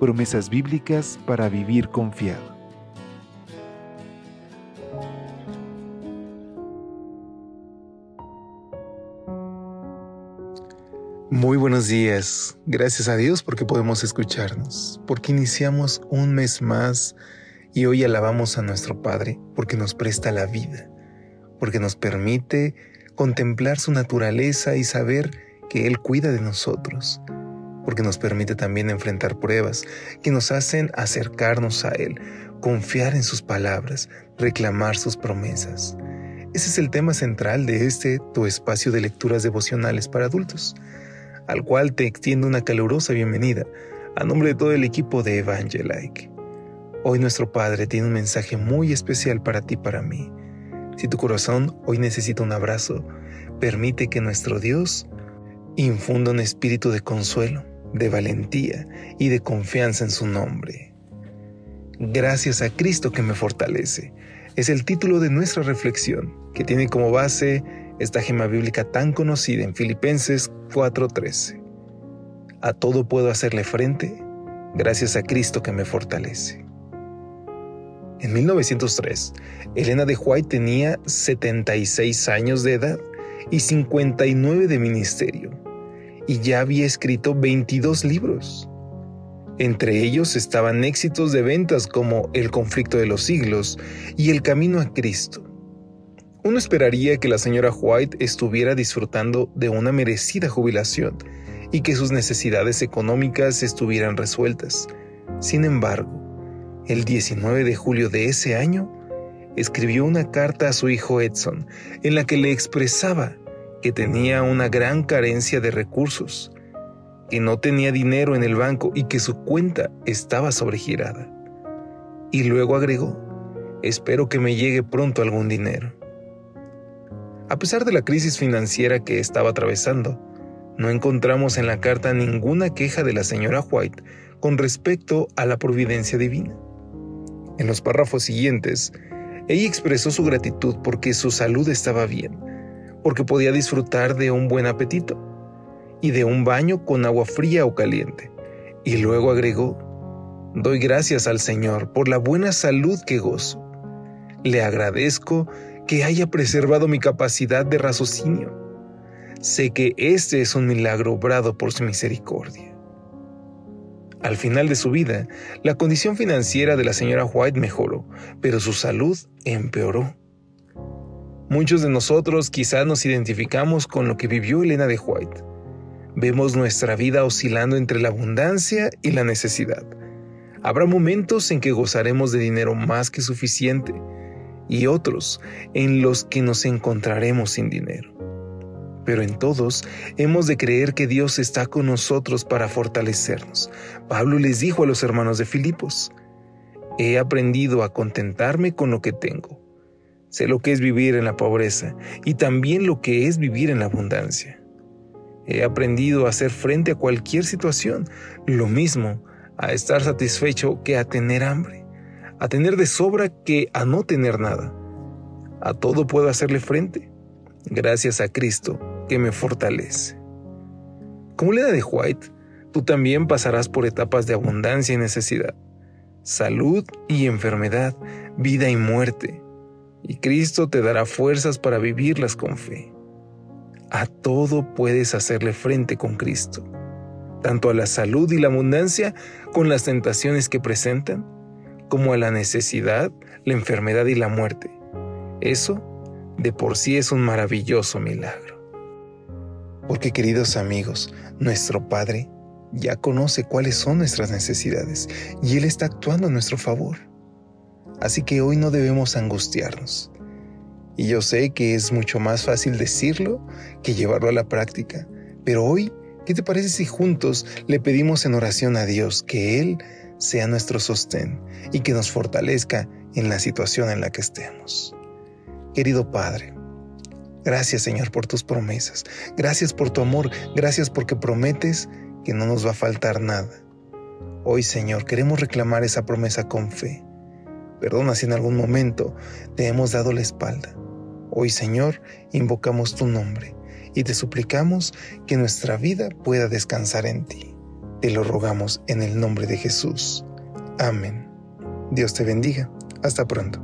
Promesas bíblicas para vivir confiado. Muy buenos días. Gracias a Dios porque podemos escucharnos, porque iniciamos un mes más y hoy alabamos a nuestro Padre porque nos presta la vida, porque nos permite contemplar su naturaleza y saber que Él cuida de nosotros, porque nos permite también enfrentar pruebas que nos hacen acercarnos a Él, confiar en sus palabras, reclamar sus promesas. Ese es el tema central de este tu espacio de lecturas devocionales para adultos al cual te extiendo una calurosa bienvenida a nombre de todo el equipo de Evangelike. Hoy nuestro Padre tiene un mensaje muy especial para ti y para mí. Si tu corazón hoy necesita un abrazo, permite que nuestro Dios infunda un espíritu de consuelo, de valentía y de confianza en su nombre. Gracias a Cristo que me fortalece. Es el título de nuestra reflexión, que tiene como base esta gema bíblica tan conocida en Filipenses 4:13. A todo puedo hacerle frente gracias a Cristo que me fortalece. En 1903, Elena de White tenía 76 años de edad y 59 de ministerio, y ya había escrito 22 libros. Entre ellos estaban éxitos de ventas como El conflicto de los siglos y El camino a Cristo. Uno esperaría que la señora White estuviera disfrutando de una merecida jubilación y que sus necesidades económicas estuvieran resueltas. Sin embargo, el 19 de julio de ese año, escribió una carta a su hijo Edson en la que le expresaba que tenía una gran carencia de recursos, que no tenía dinero en el banco y que su cuenta estaba sobregirada. Y luego agregó, espero que me llegue pronto algún dinero. A pesar de la crisis financiera que estaba atravesando, no encontramos en la carta ninguna queja de la señora White con respecto a la providencia divina. En los párrafos siguientes, ella expresó su gratitud porque su salud estaba bien, porque podía disfrutar de un buen apetito y de un baño con agua fría o caliente. Y luego agregó, doy gracias al Señor por la buena salud que gozo. Le agradezco que haya preservado mi capacidad de raciocinio. Sé que este es un milagro obrado por su misericordia. Al final de su vida, la condición financiera de la señora White mejoró, pero su salud empeoró. Muchos de nosotros quizás nos identificamos con lo que vivió Elena de White. Vemos nuestra vida oscilando entre la abundancia y la necesidad. Habrá momentos en que gozaremos de dinero más que suficiente, y otros en los que nos encontraremos sin dinero. Pero en todos hemos de creer que Dios está con nosotros para fortalecernos. Pablo les dijo a los hermanos de Filipos, he aprendido a contentarme con lo que tengo. Sé lo que es vivir en la pobreza y también lo que es vivir en la abundancia. He aprendido a hacer frente a cualquier situación, lo mismo a estar satisfecho que a tener hambre a tener de sobra que a no tener nada. A todo puedo hacerle frente, gracias a Cristo que me fortalece. Como Leda de White, tú también pasarás por etapas de abundancia y necesidad, salud y enfermedad, vida y muerte, y Cristo te dará fuerzas para vivirlas con fe. A todo puedes hacerle frente con Cristo, tanto a la salud y la abundancia con las tentaciones que presentan, como a la necesidad, la enfermedad y la muerte. Eso de por sí es un maravilloso milagro. Porque queridos amigos, nuestro Padre ya conoce cuáles son nuestras necesidades y Él está actuando a nuestro favor. Así que hoy no debemos angustiarnos. Y yo sé que es mucho más fácil decirlo que llevarlo a la práctica, pero hoy, ¿qué te parece si juntos le pedimos en oración a Dios que Él sea nuestro sostén y que nos fortalezca en la situación en la que estemos. Querido Padre, gracias Señor por tus promesas, gracias por tu amor, gracias porque prometes que no nos va a faltar nada. Hoy Señor queremos reclamar esa promesa con fe. Perdona si en algún momento te hemos dado la espalda. Hoy Señor invocamos tu nombre y te suplicamos que nuestra vida pueda descansar en ti. Te lo rogamos en el nombre de Jesús. Amén. Dios te bendiga. Hasta pronto.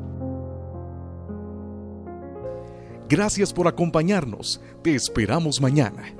Gracias por acompañarnos. Te esperamos mañana.